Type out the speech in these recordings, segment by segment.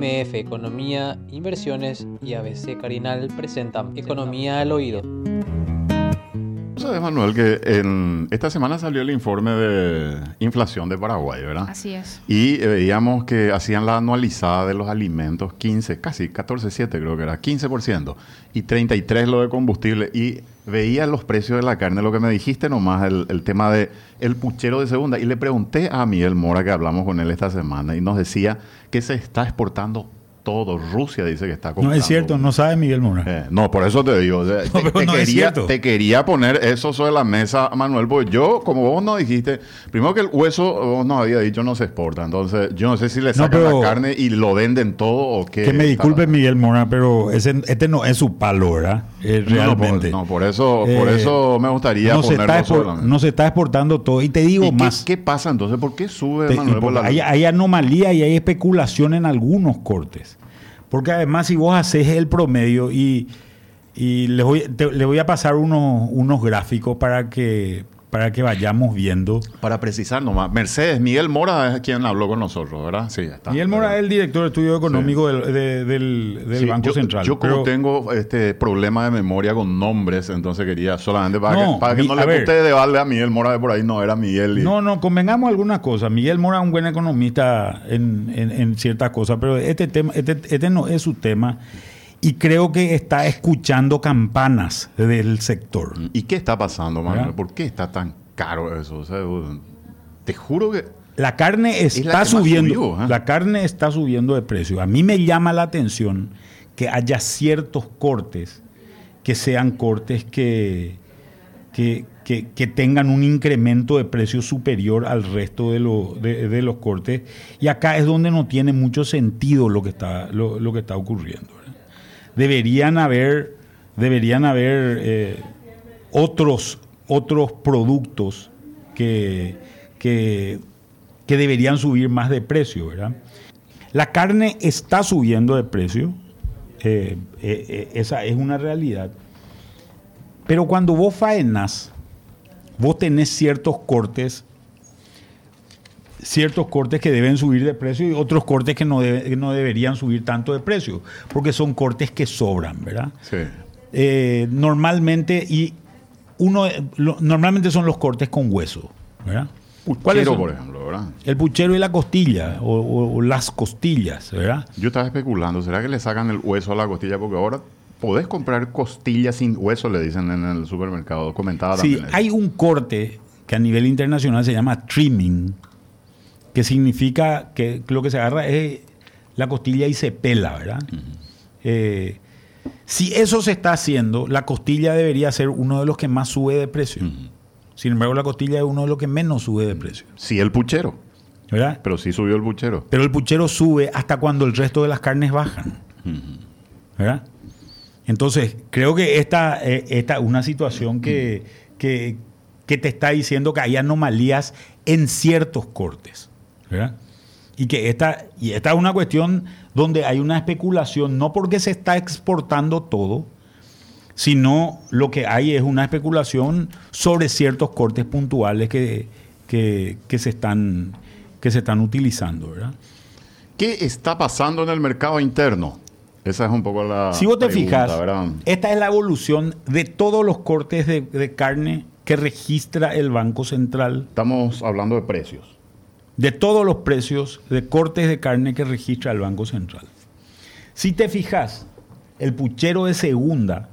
MF Economía, Inversiones y ABC Carinal presentan Economía al Oído. Sabes, Manuel, que en esta semana salió el informe de inflación de Paraguay, ¿verdad? Así es. Y eh, veíamos que hacían la anualizada de los alimentos, 15, casi 14,7 creo que era, 15%, y 33 lo de combustible. Y veía los precios de la carne, lo que me dijiste nomás, el, el tema de el puchero de segunda. Y le pregunté a Miguel Mora, que hablamos con él esta semana, y nos decía que se está exportando todo. Rusia dice que está comprando. No es cierto, no sabe Miguel Mora. Eh, no, por eso te digo. te, no quería, te quería poner eso sobre la mesa, Manuel, porque yo, como vos nos dijiste, primero que el hueso, vos nos había dicho, no se exporta. Entonces, yo no sé si le sacan la carne y lo venden todo o qué. Que me disculpe Miguel Mora, pero ese, este no es su palo, ¿verdad? Eh, No, no, realmente. no, por eso, por Eh, eso me gustaría no se, ponerlo está sobre expor- la mesa. no se está exportando todo. Y te digo ¿Y qué- más. ¿qué, pasa entonces? ¿Por qué sube, Te- Manuel? por la- hay, hay anomalía y hay especulación en algunos cortes. Porque además si vos haces el promedio y, y les, voy, te- voy a pasar unos, unos gráficos para que, para que vayamos viendo. Para precisar nomás, Mercedes, Miguel Mora es quien habló con nosotros, ¿verdad? Sí, está. Miguel Mora es el director de estudio económico del, de- del- del Sí, Banco yo, Central. Yo como Pero- tengo este problema de memoria con nombres, entonces quería solamente para No, que, para que mi- no le guste de balde a Miguel Mora de por ahí, no era Miguel. y- No, no, convengamos algunas cosas. Miguel Mora es un buen economista en, en- en ciertas cosas, pero este tema, este, este no es su tema. Y creo que está escuchando campanas del sector. ¿Y qué está pasando, Manuel? ¿Por qué está tan caro eso? O sea, te juro que... La carne está subiendo. subió, ¿eh? La carne está subiendo de precio. A mí me llama la atención que haya ciertos cortes que sean cortes que, que, que- que tengan un incremento de precio superior al resto de, lo- de- de los cortes. Y acá es donde no tiene mucho sentido lo que está, lo, lo que está ocurriendo. Deberían haber, deberían haber eh, otros, otros productos que, que, deberían subir más de precio, ¿verdad? La carne está subiendo de precio, eh, eh, esa es una realidad. Pero cuando vos faenas, vos tenés ciertos cortes, ciertos cortes que deben subir de precio y otros cortes que no, debe- que no deberían subir tanto de precio, porque son cortes que sobran, ¿verdad? Sí. Eh, normalmente, y uno, lo- normalmente son los cortes con hueso, ¿verdad? ¿Cuáles Puchero, por ejemplo, ¿verdad? El puchero y la costilla, o, o- o las costillas, ¿verdad? Yo estaba especulando, ¿será que le sacan el hueso a la costilla? Porque ahora podés comprar costillas sin hueso, le dicen en el supermercado. Comentaba Sí, también. hay un corte que a nivel internacional se llama trimming, que significa que lo que se agarra es la costilla y se pela, ¿verdad? Eh, si eso se está haciendo, la costilla debería ser uno de los que más sube de precio. Sin embargo, la costilla es uno de los que menos sube de precio, Sí, el puchero. ¿verdad? Pero sí subió el puchero. Pero el puchero sube hasta cuando el resto de las carnes bajan. ¿Verdad? Entonces, creo que esta eh, es una situación que, que, que te está diciendo que hay anomalías en ciertos cortes. ¿Verdad? Y que esta, y esta es una cuestión donde hay una especulación, no porque se está exportando todo, sino lo que hay es una especulación sobre ciertos cortes puntuales que, que, que se, están, que se están utilizando. ¿verdad? ¿Qué está pasando en el mercado interno? Esa es un poco la. Si vos te pregunta, fijas, ¿verdad? esta es la evolución de todos los cortes de, de carne que registra el Banco Central, Estamos hablando de precios. De todos los precios de cortes de carne que registra el Banco Central. Si te fijas, el puchero de segunda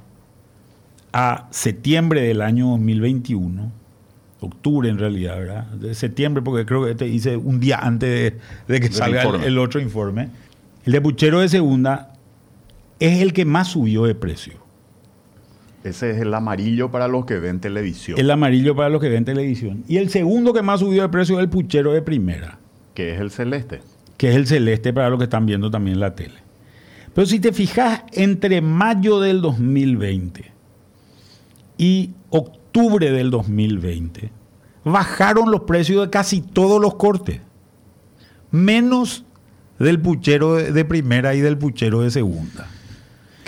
a septiembre del año 2021, octubre en realidad, ¿verdad? De septiembre, porque creo que te hice un día antes de, de que salga el, el otro informe. El de puchero de segunda es el que más subió de precio. Ese es el amarillo para los que ven televisión, El amarillo para los que ven televisión. Y el segundo que más subió de precio es el puchero de primera, que es el celeste. que es el celeste para los que están viendo también la tele. Pero si te fijas, entre mayo del 2020 y octubre del 2020, bajaron los precios de casi todos los cortes, menos del puchero de de primera y del puchero de segunda.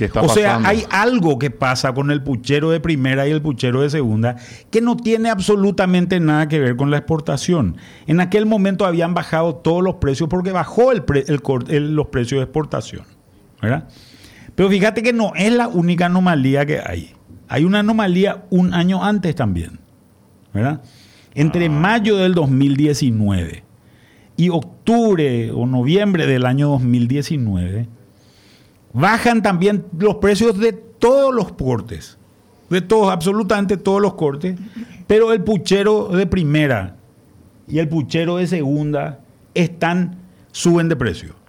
¿Qué está o sea, hay algo que pasa con el puchero de primera y el puchero de segunda que no tiene absolutamente nada que ver con la exportación. En aquel momento habían bajado todos los precios porque bajó el pre- el cor- el- los precios de exportación. ¿verdad? Pero fíjate que no es la única anomalía que hay. Hay una anomalía un año antes también. ¿verdad? Entre mayo del 2019 y octubre o noviembre del año 2019, bajan también los precios de todos los cortes, de todos, absolutamente todos los cortes, pero el puchero de primera y el puchero de segunda están, suben de precio.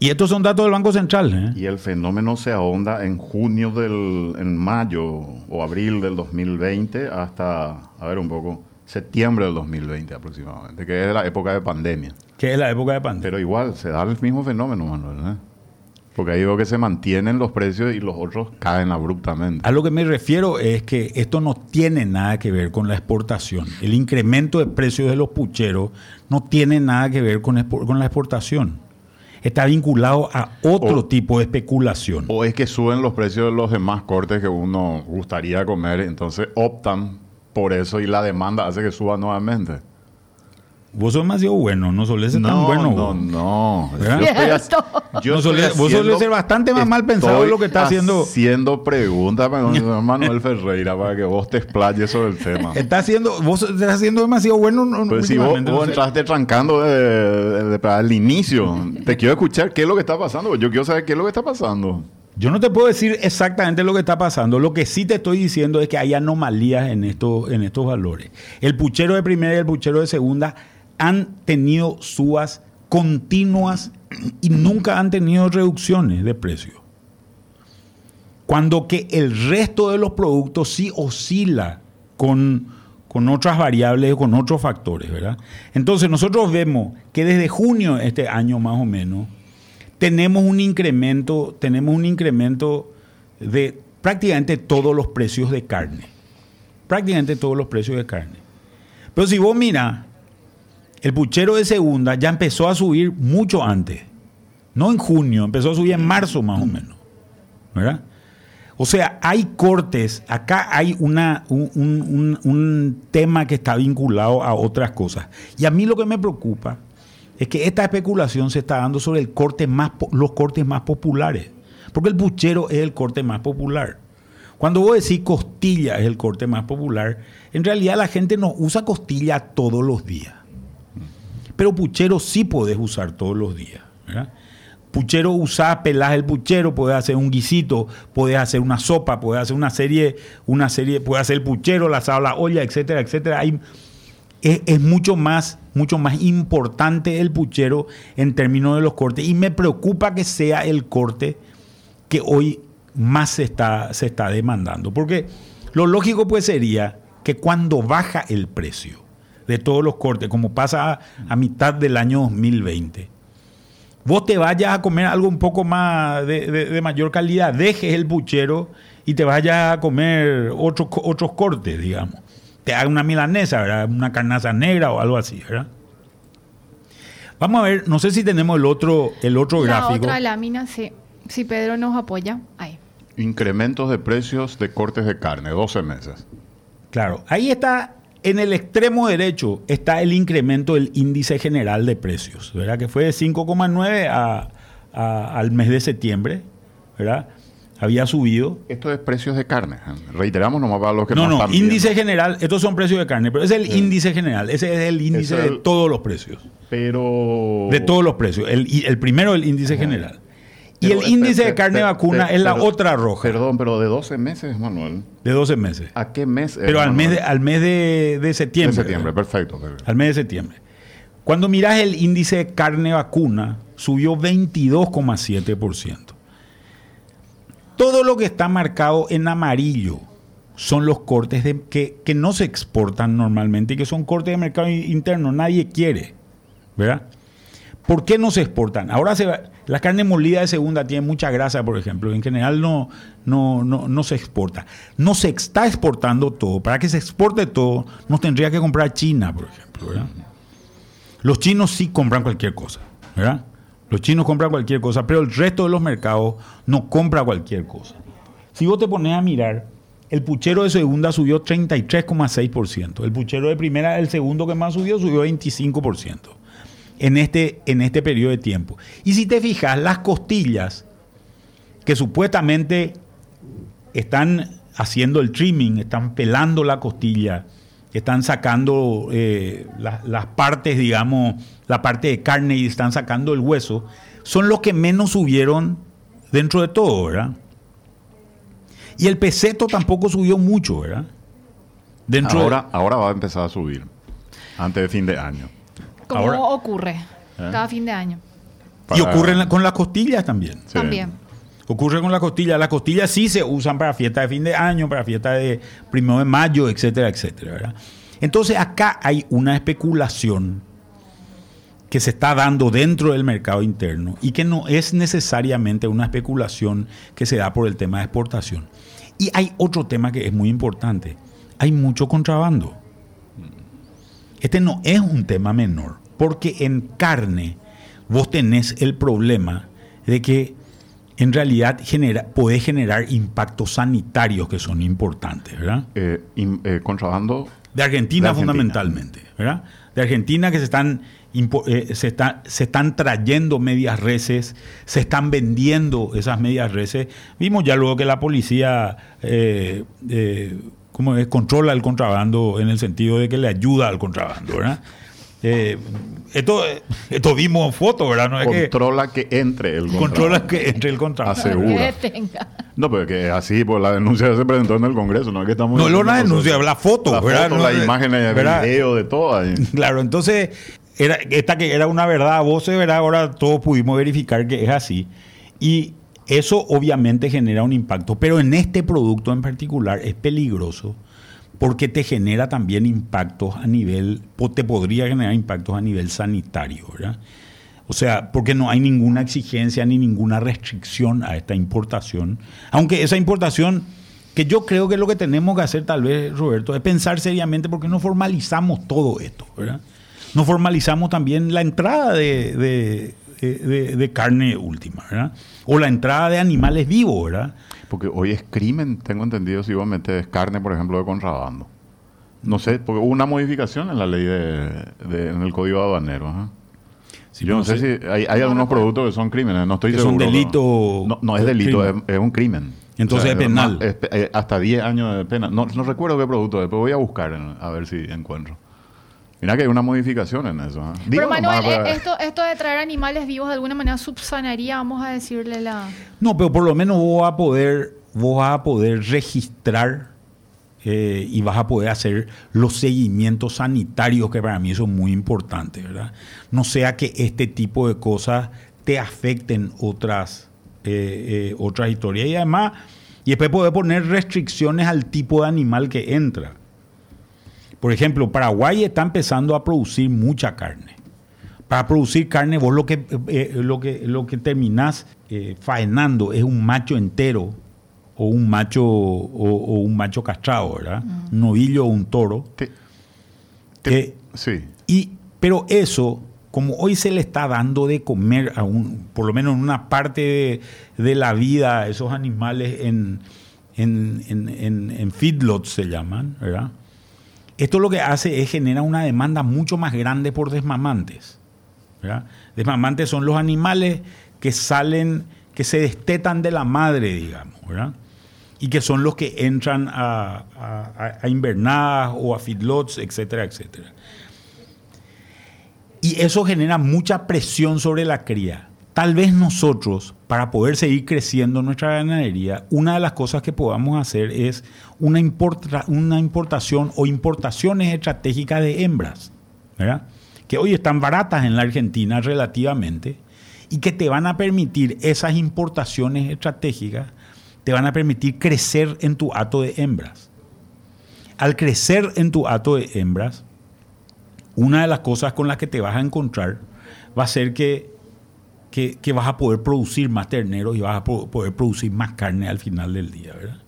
Y estos son datos del Banco Central. ¿eh? Y el fenómeno se ahonda en junio del, en mayo o abril del 2020 hasta, a ver un poco, septiembre del 2020 aproximadamente, que es la época de pandemia. Que es la época de pandemia. Pero igual, se da el mismo fenómeno, Manuel. ¿eh? Porque ahí veo que se mantienen los precios y los otros caen abruptamente. A lo que me refiero es que esto no tiene nada que ver con la exportación. El incremento de precios de los pucheros no tiene nada que ver con, con la exportación. Está vinculado a otro O- tipo de especulación. O es que suben los precios de los demás cortes que uno gustaría comer, entonces optan por eso y la demanda hace que suba nuevamente. Vos sos demasiado bueno, no solés ser tan no, bueno. no, no. ¿Verdad? Yo No solés- vos solés ser bastante más mal pensado lo que está haciendo. Haciendo preguntas para Manuel Ferreira para que vos te explayes sobre el tema. Está haciendo, vos estás haciendo demasiado bueno. no- Pues si vos, no vos sé. entraste trancando al inicio, te quiero escuchar qué es lo que está pasando. Yo quiero saber qué es lo que está pasando. Yo no te puedo decir exactamente lo que está pasando. Lo que sí te estoy diciendo es que hay anomalías en, estos en estos valores. El puchero de primera y el puchero de segunda han tenido subas continuas y nunca han tenido reducciones de precio. Cuando que el resto de los productos sí oscila con, con otras variables, con otros factores, ¿verdad? Entonces nosotros vemos que desde junio de este año más o menos, tenemos un incremento, tenemos un incremento de prácticamente todos los precios de carne. Prácticamente todos los precios de carne. Pero si vos miras, el puchero de segunda ya empezó a subir mucho antes. No en junio, empezó a subir en marzo más o menos. ¿Verdad? O sea, hay cortes, acá hay una, un, un- un- tema que está vinculado a otras cosas. Y a mí lo que me preocupa es que esta especulación se está dando sobre el corte más, los cortes más populares. Porque el puchero es el corte más popular. Cuando vos decís costilla es el corte más popular, en realidad la gente no usa costilla todos los días. Pero puchero sí podés usar todos los días. Puchero usás, pelás el puchero, podés hacer un guisito, podés hacer una sopa, podés hacer una serie, una serie, podés hacer el puchero, la asado, la olla, etcétera, etcétera. Hay, es, es mucho más, mucho más importante el puchero en términos de los cortes. Y me preocupa que sea el corte que hoy más se está, se está demandando. Porque lo lógico pues sería que cuando baja el precio de todos los cortes, como pasa a, a mitad del año 2020, vos te vayas a comer algo un poco más de, de- de mayor calidad, dejes el puchero y te vayas a comer otros otros cortes, digamos. Te haga una milanesa, ¿verdad? una carnaza negra o algo así, ¿verdad? Vamos a ver, no sé si tenemos el otro, el otro La gráfico. otra lámina, sí. Si Pedro nos apoya, ahí. Incrementos de precios de cortes de carne, 12 meses. Claro, ahí está, en el extremo derecho está el incremento del índice general de precios, ¿verdad? Que fue de 5,9 a- a- al mes de septiembre, ¿verdad? Había subido. Esto es precios de carne. Reiteramos nomás para los que No, no, no, están índice viendo. general, estos son precios de carne, pero es el índice general, ese es el índice de todos los precios, Pero... de todos los precios, el primero el índice general. Y Pero, el índice de carne vacuna es la otra roja, Perdón, pero de 12 meses, Manuel. de 12 meses. ¿A qué mes? es, Pero al mes, de, al mes de, de De septiembre. septiembre, ¿verdad? perfecto. al mes de septiembre. Cuando miras el índice de carne vacuna, subió 22,7%. Todo lo que está marcado en amarillo son los cortes de- que, que no se exportan normalmente y que son cortes de mercado interno. Nadie quiere. ¿Verdad? ¿Por qué no se exportan? Ahora se va- la carne molida de segunda tiene mucha grasa, por ejemplo. En general no, no, no, no se exporta. No se está exportando todo. Para que se exporte todo, nos tendría que comprar China, por ejemplo. Los chinos sí compran cualquier cosa, ¿verdad? Los chinos compran cualquier cosa, pero el resto de los mercados no compra cualquier cosa. Si vos te pones a mirar, el puchero de segunda subió 33,6%. El puchero de primera, el segundo que más subió, subió 25% en este, en este periodo de tiempo. Y si te fijas, las costillas, que supuestamente están haciendo el trimming, están pelando la costilla, están sacando eh, la- las partes, digamos, la parte de carne y están sacando el hueso, son los que menos subieron dentro de todo, ¿verdad? Y el peseto tampoco subió mucho, ¿verdad? Dentro de- Ahora, ahora va a empezar a subir. Antes de fin de año. Como Ahora- ocurre ¿Eh? cada fin de año. y ocurre la- con las costillas también. Sí. También. Ocurre con la costilla. Las costillas sí se usan para fiestas de fin de año, para fiestas de primero de mayo, etcétera, etcétera. ¿verdad? Entonces acá hay una especulación que se está dando dentro del mercado interno y que no es necesariamente una especulación que se da por el tema de exportación. Y hay otro tema que es muy importante. Hay mucho contrabando. Este no es un tema menor, porque en carne vos tenés el problema de que en realidad genera, podés generar impactos sanitarios que son importantes, ¿verdad? Eh, eh, contrabando. De Argentina, De Argentina. fundamentalmente, ¿verdad? De Argentina que se están, eh, se, está- se están trayendo medias reses, se están vendiendo esas medias reses. Vimos ya luego que la policía ¿cómo es? controla el contrabando en el sentido de que le ayuda al contrabando, ¿verdad? Eh, esto, esto vimos fotos, ¿verdad? No es que Controla que entre el controla contrabando. que entre el contrabando. Hace- Segura. Que tenga. No, pero que así, pues la denuncia se presentó en el Congreso, no es que estamos. No es una diciendo denuncia, la foto, La ¿verdad? foto, No, las eh, imágenes, el ¿verdad? video, de todo. ahí. Claro, entonces, era, esta que era una verdad a voces, ¿verdad? Ahora todos pudimos verificar que es así. Y eso obviamente genera un impacto, pero en este producto en particular es peligroso porque te genera también impactos a nivel, te podría generar impactos a nivel sanitario, ¿verdad? O sea, porque no hay ninguna exigencia ni ninguna restricción a esta importación. Aunque esa importación, que yo creo que lo que tenemos que hacer tal vez, Roberto, es pensar seriamente porque no formalizamos todo esto, ¿verdad? No formalizamos también la entrada de- de- de- de carne última, ¿verdad? O la entrada de animales vivos, ¿verdad? Porque hoy es crimen, tengo entendido, si vos metes carne, por ejemplo, de contrabando. No sé, porque hubo una modificación en la ley de, de- en el código aduanero. Sí, Yo no sé si hay, hay algunos recuerdo. productos que son crímenes, no estoy Que seguro. ¿no? delito- No, no es delito, es, es un crimen. Entonces es penal. es eh, hasta 10 años de pena. No, no recuerdo qué producto es, pero voy a buscar en- a ver si encuentro. Mira que hay una modificación en eso. ¿ah? Digo Pero Manuel, para- eh, esto, esto de traer animales vivos de alguna manera subsanaría, vamos a decirle la... No, pero por lo menos vos vas a poder, vos vas a poder registrar eh, y vas a poder hacer los seguimientos sanitarios que para mí son muy importantes, ¿verdad? No sea que este tipo de cosas te afecten otras, eh, eh, otras historias. Y además, y después poder poner restricciones al tipo de animal que entra. Por ejemplo, Paraguay está empezando a producir mucha carne. Para producir carne, vos lo que, eh, lo que, lo que terminás eh, faenando es un macho entero o un macho, o, o un macho castrado, ¿verdad? Un novillo o un toro. Te- te- Eh, sí. y, pero eso, como hoy se le está dando de comer, a un, por lo menos en una parte de, de la vida, a esos animales en, en, en, en- en feedlots se llaman, ¿verdad? Esto lo que hace es generar una demanda mucho más grande por desmamantes. Desmamantes son los animales que salen, que se destetan de la madre, digamos. Y que son los que entran a, a- a invernadas o a feedlots, etcétera, etcétera. Y eso genera mucha presión sobre la cría. Tal vez nosotros, para poder seguir creciendo nuestra ganadería, una de las cosas que podamos hacer es una, una importación o importaciones estratégicas de hembras, ¿verdad? que hoy están baratas en la Argentina relativamente y que te van a permitir esas importaciones estratégicas, te van a permitir crecer en tu hato de hembras. Al crecer en tu hato de hembras, una de las cosas con las que te vas a encontrar va a ser que, que, que vas a poder producir más terneros y vas a po- poder producir más carne al final del día, ¿verdad?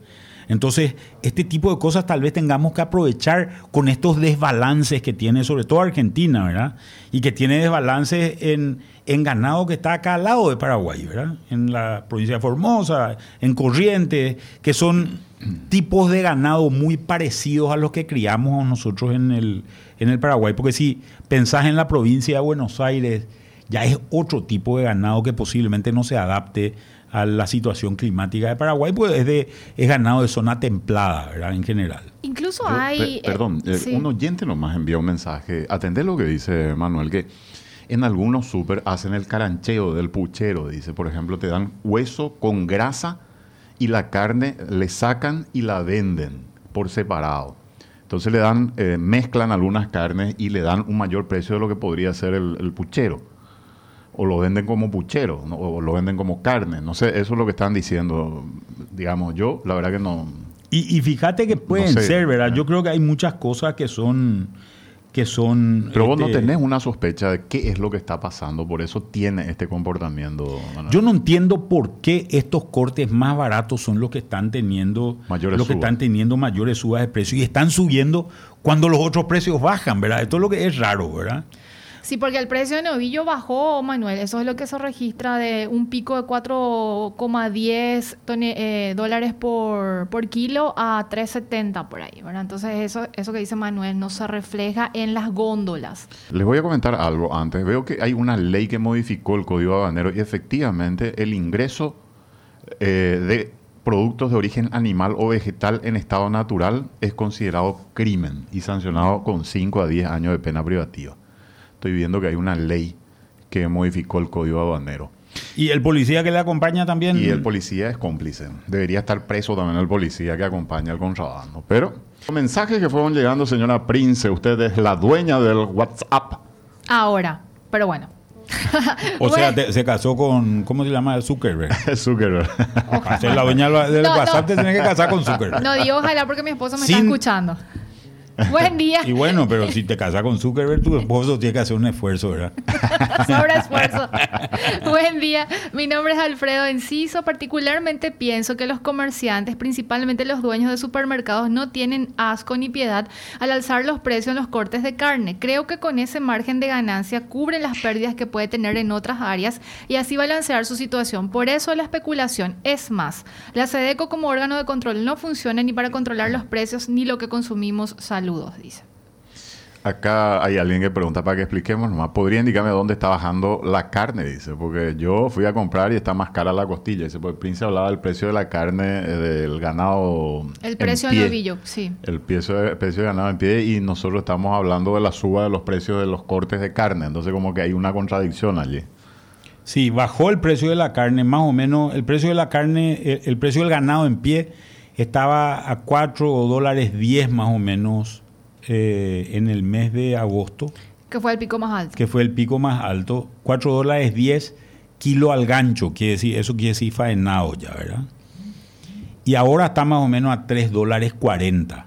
Entonces, este tipo de cosas tal vez tengamos que aprovechar con estos desbalances que tiene, sobre todo Argentina, ¿verdad? Y que tiene desbalances en, en ganado que está acá al lado de Paraguay, ¿verdad? En la provincia de Formosa, en Corrientes, que son tipos de ganado muy parecidos a los que criamos nosotros en el, en el Paraguay. Porque si pensás en la provincia de Buenos Aires, ya es otro tipo de ganado que posiblemente no se adapte a la situación climática de Paraguay, pues es, de, es ganado de zona templada, ¿verdad? En general. Incluso Yo, hay... pe- perdón, eh, eh, sí. un oyente nomás envió un mensaje. Atendé lo que dice Manuel, que en algunos súper hacen el carancheo del puchero, dice. Por ejemplo, te dan hueso con grasa y la carne le sacan y la venden por separado. Entonces le dan, eh, mezclan algunas carnes y le dan un mayor precio de lo que podría ser el, el puchero. O lo venden como puchero, ¿no? o lo venden como carne. No sé, eso es lo que están diciendo. Digamos, yo la verdad que no, Y, y fíjate que pueden sé. ser, ¿verdad? Yo creo que hay muchas cosas que son... Que son Pero vos no este, tenés una sospecha de qué es lo que está pasando, por eso tiene este comportamiento. Manuel. Yo no entiendo por qué estos cortes más baratos son los que están teniendo Mayores los que subas. están teniendo mayores subas de precio y están subiendo cuando los otros precios bajan, ¿verdad? Esto es lo que es raro, ¿verdad? Sí, porque el precio de novillo bajó, Manuel. Eso es lo que se registra de un pico de 4,10 tone- eh, dólares por, por kilo a 3,70 por ahí, ¿verdad? Entonces eso, eso que dice Manuel no se refleja en las góndolas. Les voy a comentar algo antes. Veo que hay una ley que modificó el Código Habanero y efectivamente el ingreso eh, de productos de origen animal o vegetal en estado natural es considerado crimen y sancionado con 5 a 10 años de pena privativa. Estoy viendo que hay una ley que modificó el Código Habanero. Y el policía que le acompaña también. Y el policía es cómplice. Debería estar preso también el policía que acompaña al contrabando. Pero mensajes que fueron llegando, señora Prince. Usted es la dueña del WhatsApp. Ahora, pero bueno. o sea, te- se casó con. ¿Cómo se llama? Zuckerberg. Zuckerberg. Para ser la dueña del No, WhatsApp no. te tienes que casar con Zuckerberg. no digo ojalá porque mi esposo me Sin- está escuchando. Buen día. Y bueno, pero si te casas con Zuckerberg, tu esposo tiene que hacer un esfuerzo, ¿verdad? Sobre esfuerzo. Buen día, mi nombre es Alfredo Enciso. Particularmente pienso que los comerciantes, principalmente los dueños de supermercados, no tienen asco ni piedad al alzar los precios en los cortes de carne. Creo que con ese margen de ganancia cubren las pérdidas que puede tener en otras áreas y así balancear su situación. Por eso la especulación es más. La SEDECO como órgano de control no funciona ni para controlar los precios ni lo que consumimos. Saludos, dice. Acá hay alguien que pregunta para que expliquemos nomás. ¿Podría indicarme dónde está bajando la carne? Dice, porque yo fui a comprar y está más cara la costilla. Dice, pues el Prince hablaba del precio de la carne eh, del ganado. El en precio del novillo, sí. El precio de, precio de ganado en pie y nosotros estamos hablando de la suba de los precios de los cortes de carne. Entonces como que hay una contradicción allí. Sí, bajó el precio de la carne, más o menos. El precio de la carne, el, el precio del ganado en pie estaba a 4 dólares 10 más o menos eh, en el mes de agosto, Que fue el pico más alto. que fue el pico más alto. 4 dólares 10 kilo al gancho, quiere decir, eso quiere decir faenado ya, ¿verdad? Y ahora está más o menos a 3 dólares 40,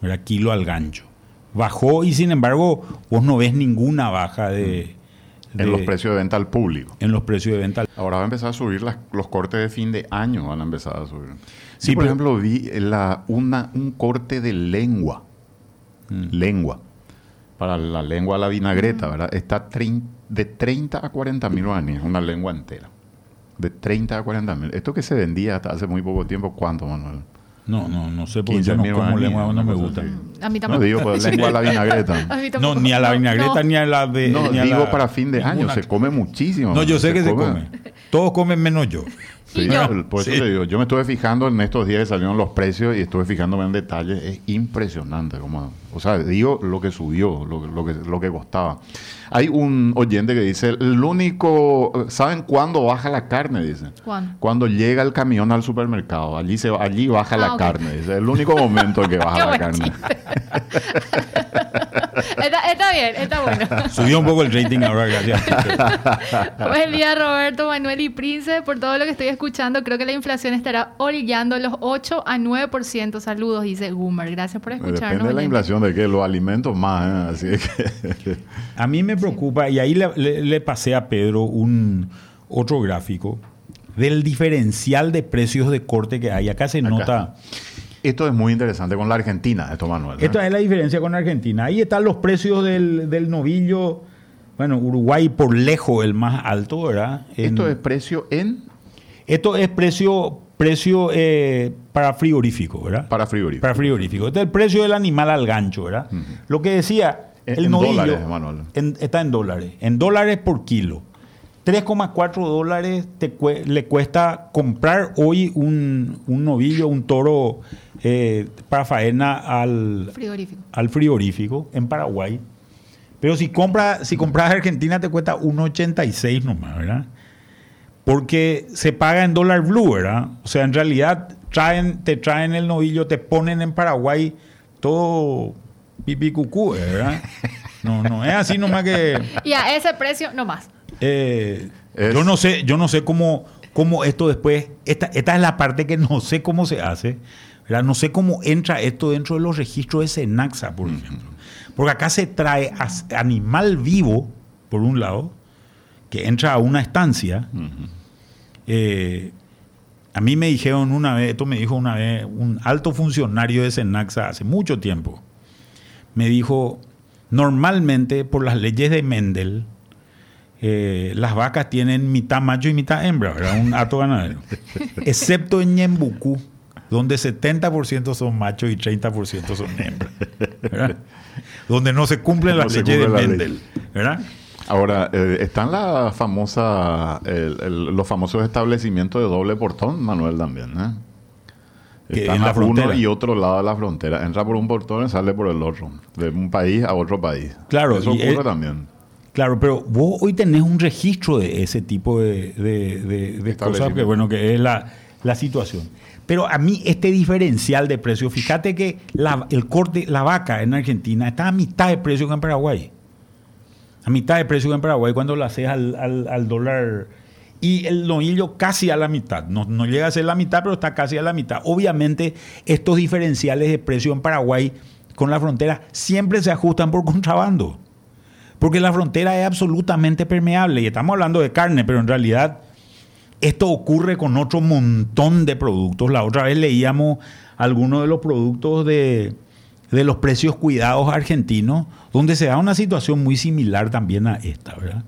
¿verdad? Kilo al gancho. Bajó y sin embargo vos no ves ninguna baja de... En los precios de venta al público. en los precios de venta. Ahora va a empezar a subir las- los cortes de fin de año, van a empezar a subir. Sí, Sí, por pero- ejemplo, vi la, una, un corte de lengua. Mm. Lengua. Para la lengua a la vinagreta, ¿verdad? Está trein- de 30 a 40 mil guaraníes, una lengua entera. De 30 a 40 mil. Esto que se vendía hasta hace muy poco tiempo, ¿cuánto, Manuel? No, no, no sé porque 15 yo no como lengua, no me gusta. A mí No tampoco. digo, pues lengua a la A vinagreta. mí No, ni a la No, vinagreta no. ni a la de. No, ni a digo la- para fin de año, ninguna. se come muchísimo. No, yo sé que se come. Todos comen menos yo. Yo. Por eso Sí. te digo, yo me estuve fijando en estos días que salieron los precios y estuve fijándome en detalles. Es impresionante. Como, o sea, digo lo que subió, lo, que- lo, que, lo que costaba. Hay un oyente que dice, el único, ¿saben cuándo baja la carne? Dice. ¿Cuándo? Cuando llega el camión al supermercado. Allí, se, allí baja Ah, la ok. carne. Dice, el único momento en que baja la carne. Está, está bien, está bueno. Subió un poco el rating ahora, gracias. Buen día, Roberto, Manuel y Prince. Por todo lo que estoy escuchando, creo que la inflación estará orillando los 8 a 9%. Saludos, dice Goomer. Gracias por escucharnos. Depende de la inflación de que los alimentos más. ¿eh? Así que... A mí me preocupa, y ahí le, le- le pasé a Pedro un otro gráfico del diferencial de precios de corte que hay. Acá se Acá. nota Esto es muy interesante con la Argentina, esto Manuel. ¿eh? Esta es la diferencia con Argentina. Ahí están los precios del, del novillo. Bueno, Uruguay por lejos el más alto, ¿verdad? En- Esto es precio en esto es precio, precio eh, para frigorífico, ¿verdad? para frigorífico. Para frigorífico. Este es el precio del animal al gancho, ¿verdad? Lo que decía En- el en novillo. dólares, Manuel. en- está en dólares. En dólares por kilo. 3,4 dólares te le cuesta comprar hoy un, un novillo, un toro eh, para faena al, Frigorífico. al frigorífico en Paraguay. Pero si compras si compras Argentina te cuesta 1.86 nomás, ¿verdad? Porque se paga en dólar blue, ¿verdad? O sea, en realidad traen, te traen el novillo, te ponen en Paraguay todo pipí cucú, ¿verdad? No, no es así nomás que... Y a ese precio, no más. eh, Es- Yo no sé, yo no sé cómo, cómo esto después, esta, esta es la parte que no sé cómo se hace, ¿verdad? no sé cómo entra esto dentro de los registros de Senaxa, por ejemplo. Porque acá se trae animal vivo, por un lado, que entra a una estancia. Eh, a mí me dijeron una vez, esto me dijo una vez un alto funcionario de Senaxa hace mucho tiempo. Me dijo, normalmente por las leyes de Mendel, eh, las vacas tienen mitad macho y mitad hembra, ¿verdad? Un hato ganadero. Excepto en Ñembucú, donde 70% son machos y 30% son hembras. ¿verdad? Donde no se cumplen No las se leyes de la Mendel. ley. ¿verdad? Ahora, eh, están la famosa, el- el- los famosos establecimientos de doble portón, Manuel, también. ¿eh? Que Están en la a uno frontera. y otro lado de la frontera. Entra por un portón y sale por el otro. De un país a otro país. Claro, Eso ocurre el- también. Claro, pero vos hoy tenés un registro de ese tipo de, de- de- de cosas, que bueno, que es la, la situación. Pero a mí este diferencial de precio, fíjate que la, el corte, la vaca en Argentina está a mitad de precio que en Paraguay. A mitad de precio en Paraguay cuando lo haces al, al- al dólar. Y el novillo casi a la mitad. No, no llega a ser la mitad, pero está casi a la mitad. Obviamente, estos diferenciales de precio en Paraguay con la frontera siempre se ajustan por contrabando. Porque la frontera es absolutamente permeable. Y estamos hablando de carne, pero en realidad esto ocurre con otro montón de productos. La otra vez leíamos algunos de los productos de, de los precios cuidados argentinos, donde se da una situación muy similar también a esta, ¿verdad?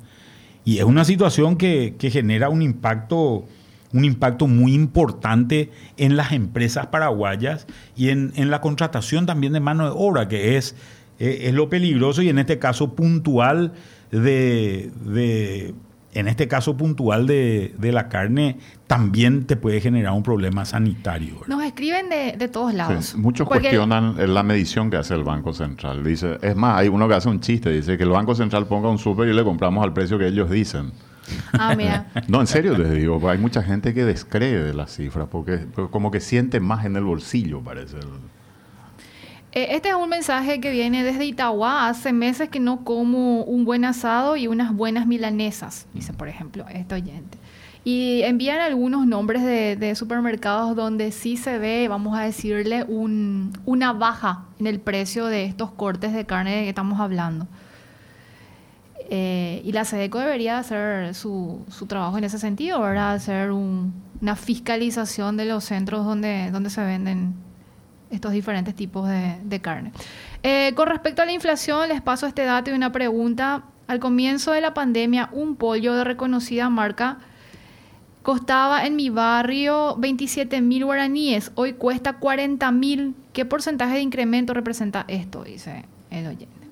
Y es una situación que, que genera un impacto, un impacto muy importante en las empresas paraguayas y en, en la contratación también de mano de obra, que es, eh, es lo peligroso y en este caso puntual de, de- en este caso puntual de, de la carne, también te puede generar un problema sanitario. ¿verdad? Nos escriben de, de todos lados. Sí, Muchos Porque- cuestionan la medición que hace el Banco Central. Dice, es más, hay uno que hace un chiste, dice que el Banco Central ponga un súper y le compramos al precio que ellos dicen. Ah, mira. No, en serio les digo, hay mucha gente que descree de las cifras porque porque como que siente más en el bolsillo, parece. Eh, Este es un mensaje que viene desde Itagua. Hace meses que no como un buen asado y unas buenas milanesas, dice por ejemplo este oyente. Y envían algunos nombres de, supermercados donde sí se ve, vamos a decirle, un- una baja en el precio de estos cortes de carne de que estamos hablando. Eh, y la SEDECO debería hacer su, trabajo en ese sentido, ¿verdad? Hacer un- una fiscalización de los centros donde se venden estos diferentes tipos de, de carne. Eh, con respecto a la inflación, les paso este dato y una pregunta. Al comienzo de la pandemia, un pollo de reconocida marca costaba en mi barrio 27 mil guaraníes. Hoy cuesta 40 mil. ¿Qué porcentaje de incremento representa esto? Dice el oyente.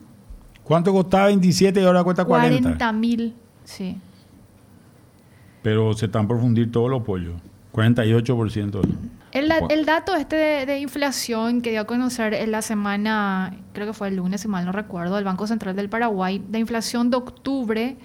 ¿Cuánto costaba 27 y ahora cuesta 40? 40 mil, sí. Pero se están por fundir todos los pollos. 48%. El, da- el dato este de, de inflación que dio a conocer en la semana, creo que fue el lunes, si mal no recuerdo, del Banco Central del Paraguay, de inflación de octubre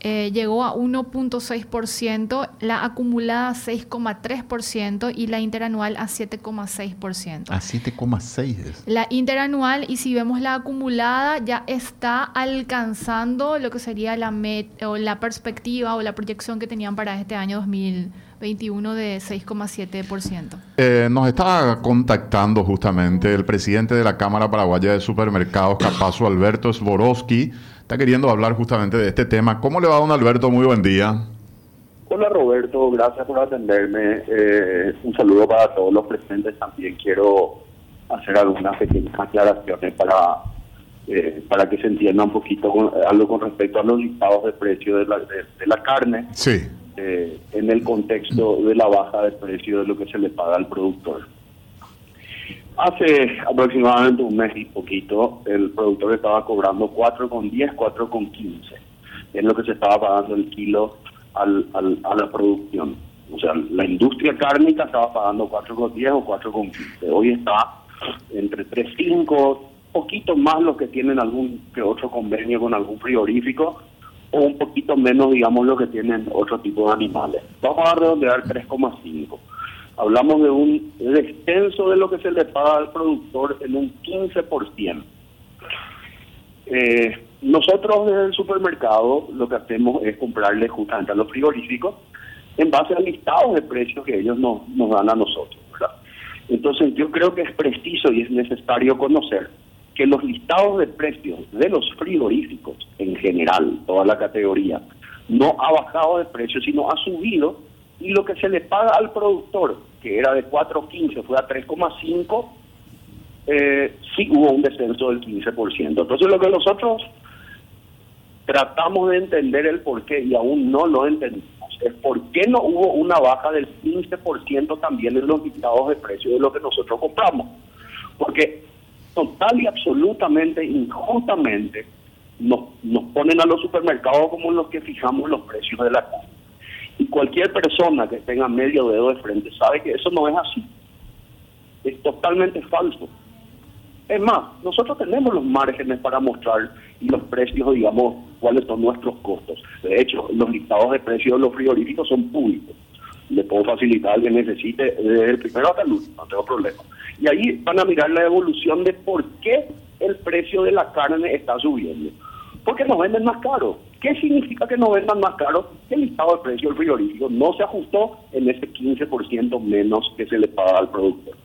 eh, llegó a 1.6%, la acumulada 6,3% y la interanual a 7,6%. A 7,6 es. La interanual, y si vemos la acumulada, ya está alcanzando lo que sería la, met- o la perspectiva o la proyección que tenían para este año 2021 de 6,7%. Eh, nos está contactando justamente el presidente de la Cámara Paraguaya de Supermercados, Capazo Alberto Sborowski. Está queriendo hablar justamente de este tema. ¿Cómo le va, don Alberto? Muy buen día. Hola Roberto, gracias por atenderme. Eh, un saludo para todos los presentes. También quiero hacer algunas pequeñas aclaraciones para eh, para que se entienda un poquito con- algo con respecto a los listados de precio de la, de, de la carne Sí. eh, en el contexto de la baja de precio de lo que se le paga al productor. Hace aproximadamente un mes y poquito, el productor estaba cobrando 4,10, 4,15. Es lo que se estaba pagando el kilo al, a la producción. O sea, la industria cárnica estaba pagando 4,10 o 4,15. Hoy está entre 3,5, poquito más los que tienen algún que otro convenio con algún frigorífico o un poquito menos, digamos, los que tienen otro tipo de animales. Vamos a redondear 3,5. Hablamos de un descenso de lo que se le paga al productor en un 15%. Eh, nosotros desde el supermercado lo que hacemos es comprarle justamente a los frigoríficos en base a listados de precios que ellos nos, nos dan a nosotros. ¿verdad? Entonces yo creo que es preciso y es necesario conocer que los listados de precios de los frigoríficos en general, toda la categoría, no ha bajado de precio, sino ha subido y lo que se le paga al productor, que era de 4.15, fue a 3,5, eh, sí hubo un descenso del 15%. Entonces lo que nosotros tratamos de entender el por qué y aún no lo entendemos es por qué no hubo una baja del 15% también en los listados de precios de lo que nosotros compramos. Porque total y absolutamente injustamente nos, nos ponen a los supermercados como los que fijamos los precios de la carne. Y cualquier persona que tenga medio dedo de frente sabe que eso no es así. Es totalmente falso. Es más, nosotros tenemos los márgenes para mostrar y los precios, digamos, cuáles son nuestros costos. De hecho, los listados de precios de los frigoríficos son públicos. Le puedo facilitar al que necesite desde el primero hasta el último, no tengo problema. Y ahí van a mirar la evolución de por qué el precio de la carne está subiendo. Porque nos venden más caro. ¿Qué significa que nos vendan más caro? El listado de precios del frigorífico no se ajustó en ese 15% menos que se le paga al productor.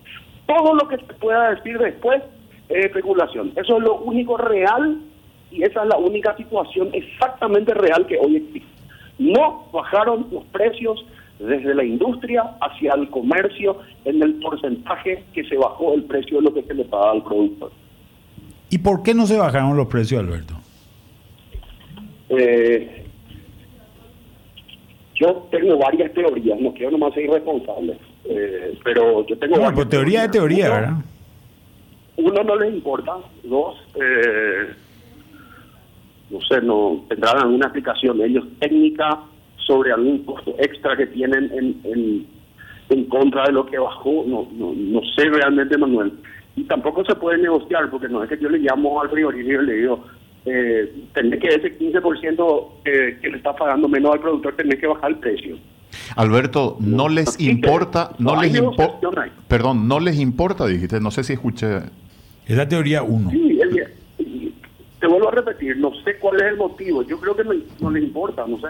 Todo lo que se pueda decir después es especulación. Eso es lo único real y esa es la única situación exactamente real que hoy existe. No bajaron los precios desde la industria hacia el comercio en el porcentaje que se bajó el precio de lo que se le paga al productor. ¿Y por qué no se bajaron los precios, Alberto? Eh, yo tengo varias teorías, no quiero nomás ser irresponsable, eh, pero yo tengo No, varias pues teoría de teoría, Uno- ¿verdad? Uno, no les importa, dos, eh, no sé, no tendrán alguna explicación ellos técnica sobre algún costo extra que tienen en, en, en contra de lo que bajó, no, no, no sé realmente, Manuel. Y tampoco se puede negociar, porque no es que yo le llamo al frigorífico y le digo, eh, tenés que ese 15% que, que le está pagando menos al productor, tenés que bajar el precio. Alberto, no les importa, no les importa, perdón, no les importa, dijiste, no sé si escuché. Esa teoría uno. Sí, el- y te vuelvo a repetir, no sé cuál es el motivo, yo creo que no, no le importa, no sé.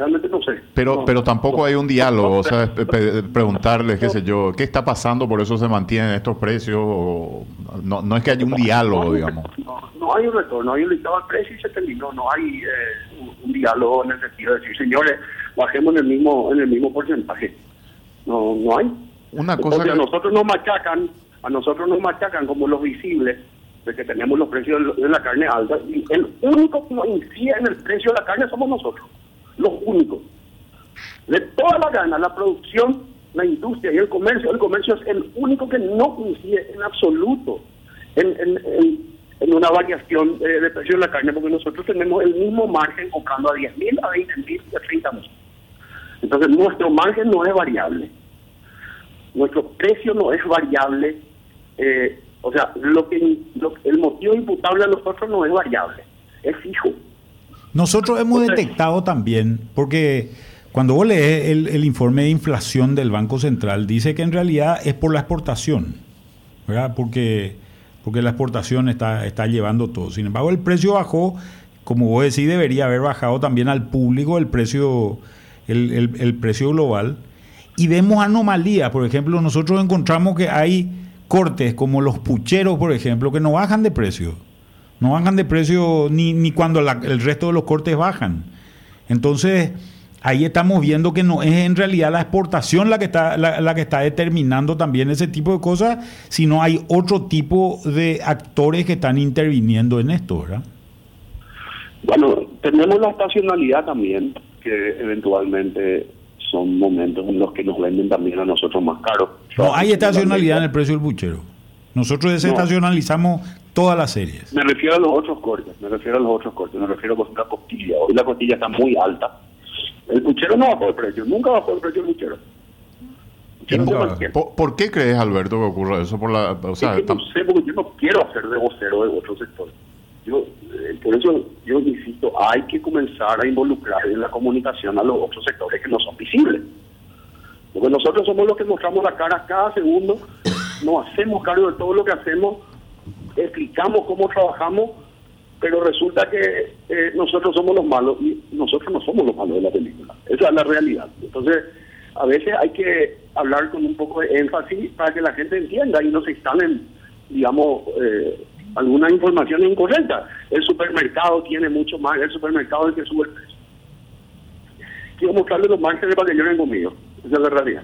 Realmente no sé. Pero, No, pero tampoco no, hay un diálogo, o sea, preguntarles, qué sé yo, ¿qué está pasando? Por eso se mantienen estos precios. o- no, no es que haya un diálogo, No, digamos. No, no hay un retorno, hay un listado de precios y se terminó. No hay eh, un, un diálogo en el sentido de decir, señores, bajemos en el mismo en el mismo porcentaje. No, no hay. Una cosa Porque a nosotros nos machacan, a nosotros nos machacan como los visibles de que tenemos los precios de la carne alta y el único que nos incide en el precio de la carne somos nosotros, los únicos. De toda la carne, la producción, la industria y el comercio, el comercio es el único que no incide en absoluto en- en una variación eh, de precio de la carne, porque nosotros tenemos el mismo margen comprando a 10 mil, a 20 mil y a 30 mil. Entonces nuestro margen no es variable nuestro precio no es variable, eh, o sea, lo que lo- el motivo imputable a nosotros no es variable, es fijo. Nosotros hemos detectado también, porque cuando vos lees el, el informe de inflación del Banco Central, dice que en realidad es por la exportación, ¿verdad? Porque, porque la exportación está, está llevando todo. Sin embargo, el precio bajó, como vos decís, debería haber bajado también al público el precio, el, el- el precio global. Y vemos anomalías, por ejemplo, nosotros encontramos que hay cortes como los pucheros, por ejemplo, que no bajan de precio. No bajan de precio ni, ni cuando la- el resto de los cortes bajan. Entonces, ahí estamos viendo que no es en realidad la exportación la que está la, la, que está determinando también ese tipo de cosas, sino hay otro tipo de actores que están interviniendo en esto, ¿verdad? Bueno, tenemos la estacionalidad también, que eventualmente son momentos en los que nos venden también a nosotros más caro. No hay estacionalidad en el precio del buchero. Nosotros desestacionalizamos todas las series. Me refiero a los otros cortes, me refiero a los otros cortes, me refiero a la costilla. Hoy la costilla está muy alta. El buchero no bajó el precio, nunca bajó el precio del buchero. ¿Por, ¿Por, qué crees, Alberto, que ocurre eso? Por la, o sea, es que no sé, porque yo no quiero hacer de vocero de otro sector. Yo, eh, por eso yo insisto, hay que comenzar a involucrar en la comunicación a los otros sectores que no son visibles. Porque nosotros somos los que mostramos la cara cada segundo, nos hacemos cargo de todo lo que hacemos, explicamos cómo trabajamos, pero resulta que eh, nosotros somos los malos y nosotros no somos los malos de la película. Esa es la realidad. Entonces, a veces hay que hablar con un poco de énfasis para que la gente entienda y no se instalen, digamos, eh, alguna información incorrecta. El supermercado tiene mucho más, el supermercado es que sube el precio. Quiero mostrarles los márgenes para que lloren conmigo. Esa es la realidad.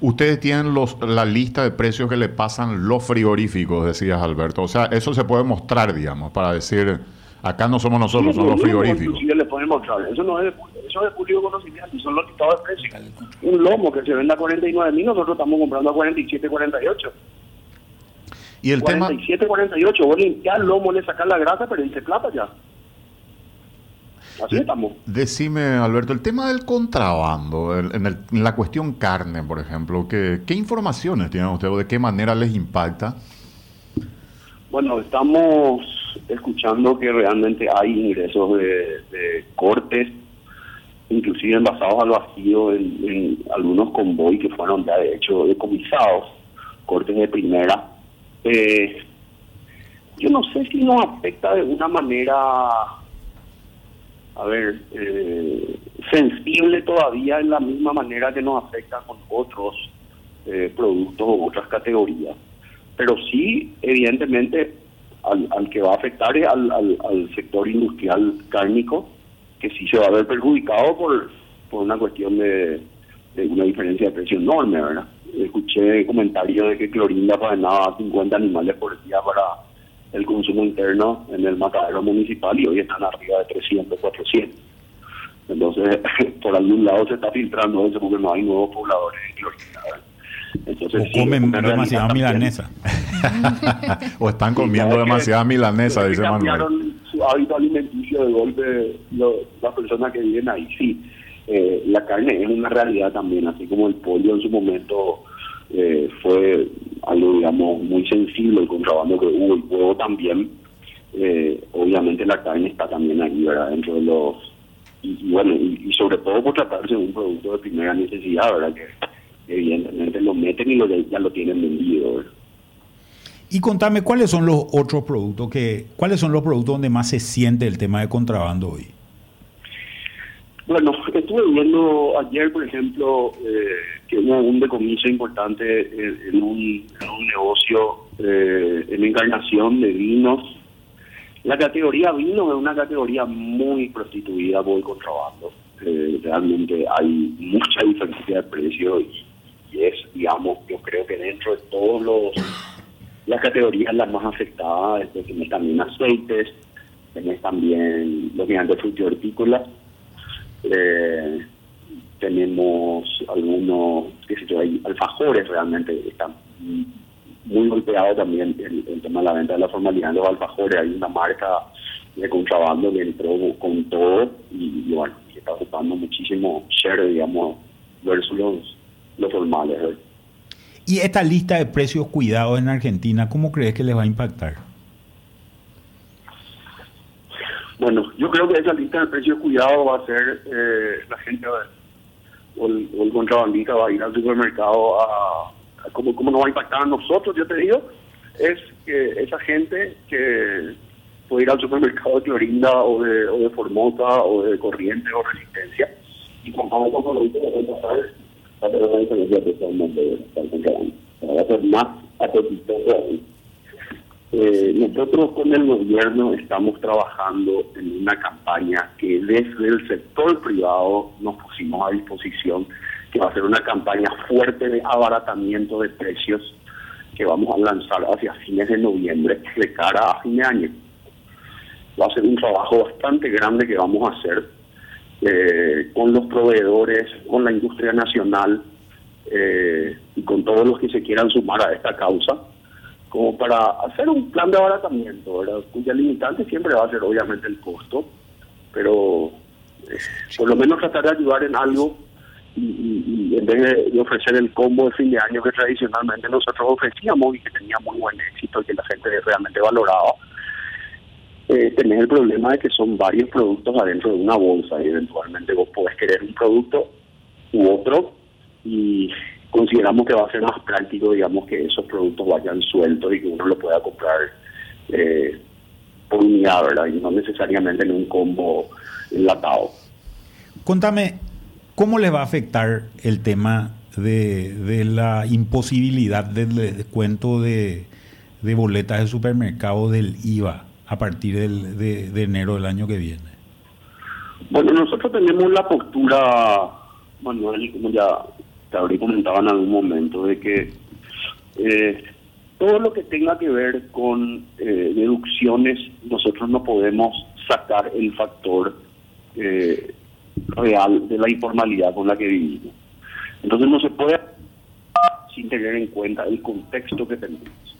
Ustedes tienen los, la lista de precios que le pasan los frigoríficos, decías Alberto. O sea, eso se puede mostrar, digamos, para decir, acá no somos nosotros, son los frigoríficos. Sí, le podemos mostrar. Eso no es de, eso es de público conocimiento, son los listados de precios. Un lomo que se vende a 49 mil, nosotros estamos comprando a 47, 48. Y el 47, tema... 48, vos limpiar el lomo, le sacar la grasa, pero dice plata ya. Así estamos. Decime, Alberto, el tema del contrabando, en, el, en, la cuestión carne, por ejemplo, ¿qué, ¿qué informaciones tienen ustedes o de qué manera les impacta? Bueno, estamos escuchando que realmente hay ingresos de, de cortes, inclusive envasados al vacío en, en algunos convoy que fueron ya de hecho decomisados, cortes de primera. Eh, yo no sé si nos afecta de una manera a ver, eh, sensible todavía en la misma manera que nos afecta con otros eh, productos o otras categorías. Pero sí, evidentemente, al, al que va a afectar es al, al, sector industrial cárnico, que sí se va a ver perjudicado por, por una cuestión de, de una diferencia de precio enorme, ¿verdad? Escuché comentarios de que Clorinda faenaba 50 animales por día para el consumo interno en el matadero municipal y hoy están arriba de 300, 400. Entonces, por algún lado se está filtrando eso porque no hay nuevos pobladores en Clorinda. Entonces, o comen demasiada milanesa. o están comiendo demasiada milanesa, dice Manuel. Cambiaron su hábito alimenticio de golpe las personas que viven ahí. Sí, eh, la carne es una realidad también, así como el pollo en su momento eh, fue algo, digamos, muy sensible el contrabando que hubo, el huevo también. Eh, obviamente la carne está también ahí, ¿verdad? Dentro de los... Y, bueno, y, sobre todo por tratarse de un producto de primera necesidad, ¿verdad? Que evidentemente lo meten y lo, ya lo tienen vendido. Y contame, ¿cuáles son los otros productos que, cuáles son los productos donde más se siente el tema de contrabando hoy? Bueno, estuve viendo ayer, por ejemplo, eh, que hubo un decomiso importante en, un, negocio eh, en encarnación de vinos. La categoría vino es una categoría muy prostituida por el contrabando. Eh, realmente hay mucha diferencia de precio y, es, digamos, yo creo que dentro de todos los las categorías las más afectadas, tenés también aceites, tenés también los gigantes hortícolas eh, tenemos algunos, qué sé yo, alfajores realmente, están muy golpeado también el, tema de la venta de la formalidad de los alfajores. Hay una marca de contrabando que entró con todo y, bueno, está ocupando muchísimo share, digamos, versus los, los formales. ¿Y esta lista de precios cuidados en Argentina, cómo crees que les va a impactar? Bueno, yo creo que esa lista de precios cuidado va a ser eh, la gente o el, o el, contrabandista va a ir al supermercado a, a como, como nos va a impactar a nosotros, yo te digo, es que esa gente que puede ir al supermercado de Clorinda o de, o de Formosa o de Corriente o Resistencia y compramos con productos de pasar va a tener una diferencia del contrabando. Va a ser más apetitoso Eh, nosotros con el gobierno estamos trabajando en una campaña que desde el sector privado nos pusimos a disposición, que va a ser una campaña fuerte de abaratamiento de precios que vamos a lanzar hacia fines de noviembre de cara a fin de año. Va a ser un trabajo bastante grande que vamos a hacer eh, con los proveedores, con la industria nacional eh, y con todos los que se quieran sumar a esta causa, como para hacer un plan de abaratamiento, ¿verdad? cuya limitante siempre va a ser obviamente el costo, pero eh, por lo menos tratar de ayudar en algo y, en vez de, ofrecer el combo de fin de año que tradicionalmente nosotros ofrecíamos y que tenía muy buen éxito y que la gente realmente valoraba, eh, tenés el problema de que son varios productos adentro de una bolsa y eventualmente vos podés querer un producto u otro y consideramos que va a ser más práctico, digamos, que esos productos vayan sueltos y que uno lo pueda comprar eh, por unidad, ¿verdad? Y no necesariamente en un combo enlatado. Contame, ¿Cómo le va a afectar el tema de, la imposibilidad del descuento de, boletas de supermercado del IVA a partir de, enero del año que viene? Bueno, nosotros tenemos la postura, Manuel, como ya te habría comentado en algún momento, de que eh, todo lo que tenga que ver con eh, deducciones, nosotros no podemos sacar el factor eh, real de la informalidad con la que vivimos. Entonces no se puede sin tener en cuenta el contexto que tenemos.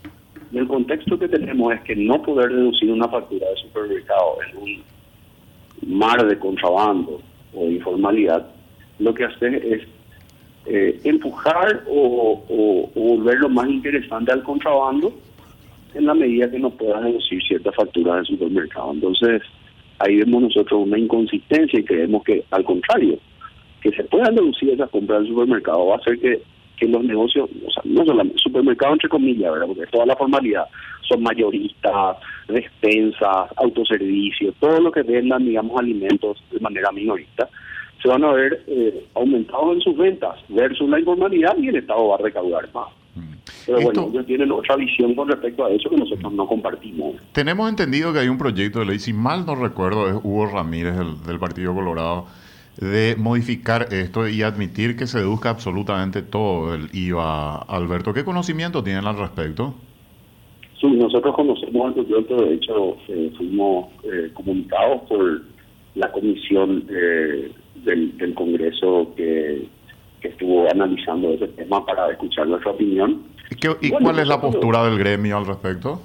Y el contexto que tenemos es que no poder deducir una factura de supermercado en un mar de contrabando o de informalidad, lo que hace es eh, empujar o, o, o, volver lo más interesante al contrabando en la medida que no pueda deducir ciertas facturas de supermercado. Entonces, ahí vemos nosotros una inconsistencia y creemos que al contrario, que se puedan deducir esas compras del supermercado va a hacer que, que los negocios, o sea, no solamente supermercado entre comillas, ¿verdad? porque toda la formalidad son mayoristas, despensas, autoservicios, todo lo que vendan, digamos, alimentos de manera minorista, se van a ver eh, aumentados en sus ventas versus la informalidad y el Estado va a recaudar más. Pero bueno, ellos tienen otra visión con respecto a eso que nosotros no compartimos. Tenemos entendido que hay un proyecto de ley, si mal no recuerdo, es Hugo Ramírez del, Partido Colorado, de modificar esto y admitir que se deduzca absolutamente todo el IVA. Alberto, ¿qué conocimiento tienen al respecto? Sí, nosotros conocemos el proyecto, de hecho eh, fuimos eh, comunicados por la comisión eh, del, del Congreso que estuvo analizando ese tema para escuchar nuestra opinión. ¿Y, cuál es la postura del gremio al respecto?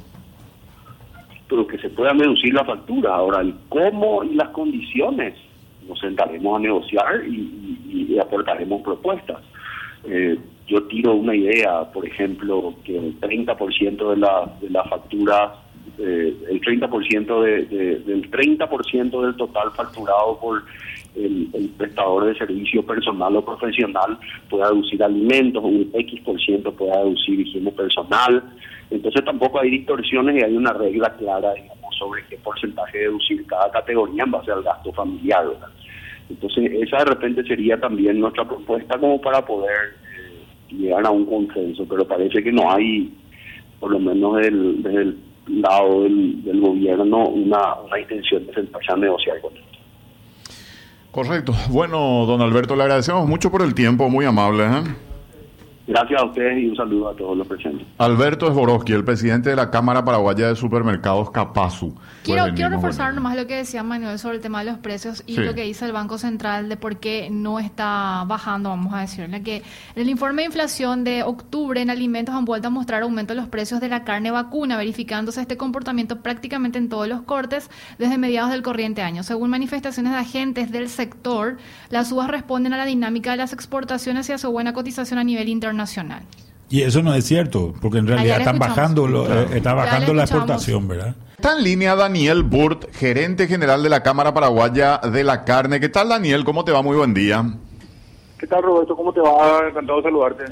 Pero que se pueda deducir la factura. Ahora, el cómo y las condiciones nos sentaremos a negociar y, aportaremos propuestas. Eh, yo tiro una idea, por ejemplo, que el 30% de la, de la factura, eh, el 30% de, del 30% del total facturado por el, prestador de servicio personal o profesional pueda deducir alimentos, un X por ciento pueda deducir higiene personal. Entonces tampoco hay distorsiones y hay una regla clara, digamos, sobre qué porcentaje deducir cada categoría en base al gasto familiar. Entonces esa de repente sería también nuestra propuesta como para poder eh, llegar a un consenso, pero parece que no hay, por lo menos desde el lado del, gobierno, una, una intención de sentarse a negociar con él. Correcto. Bueno, don Alberto, le agradecemos mucho por el tiempo, muy amable. ¿eh? Gracias a ustedes y un saludo a todos los presentes. Alberto Esborowski, el presidente de la Cámara Paraguaya de Supermercados Capazu. Quiero, quiero reforzar nomás lo que decía Manuel sobre el tema de los precios y lo que dice el Banco Central de por qué no está bajando, vamos a decirle, que en el informe de inflación de octubre en alimentos han vuelto a mostrar aumento de los precios de la carne vacuna, verificándose este comportamiento prácticamente en todos los cortes desde mediados del corriente año. Según manifestaciones de agentes del sector, las subas responden a la dinámica de las exportaciones y a su buena cotización a nivel internacional nacional. Y eso no es cierto, porque en realidad están bajando, eh, está bajando la exportación, ¿verdad? Está en línea Daniel Burt, gerente general de la Cámara Paraguaya de la Carne. ¿Qué tal, Daniel? ¿Cómo te va? Muy buen día. ¿Qué tal, Roberto? ¿Cómo te va? Encantado de saludarte.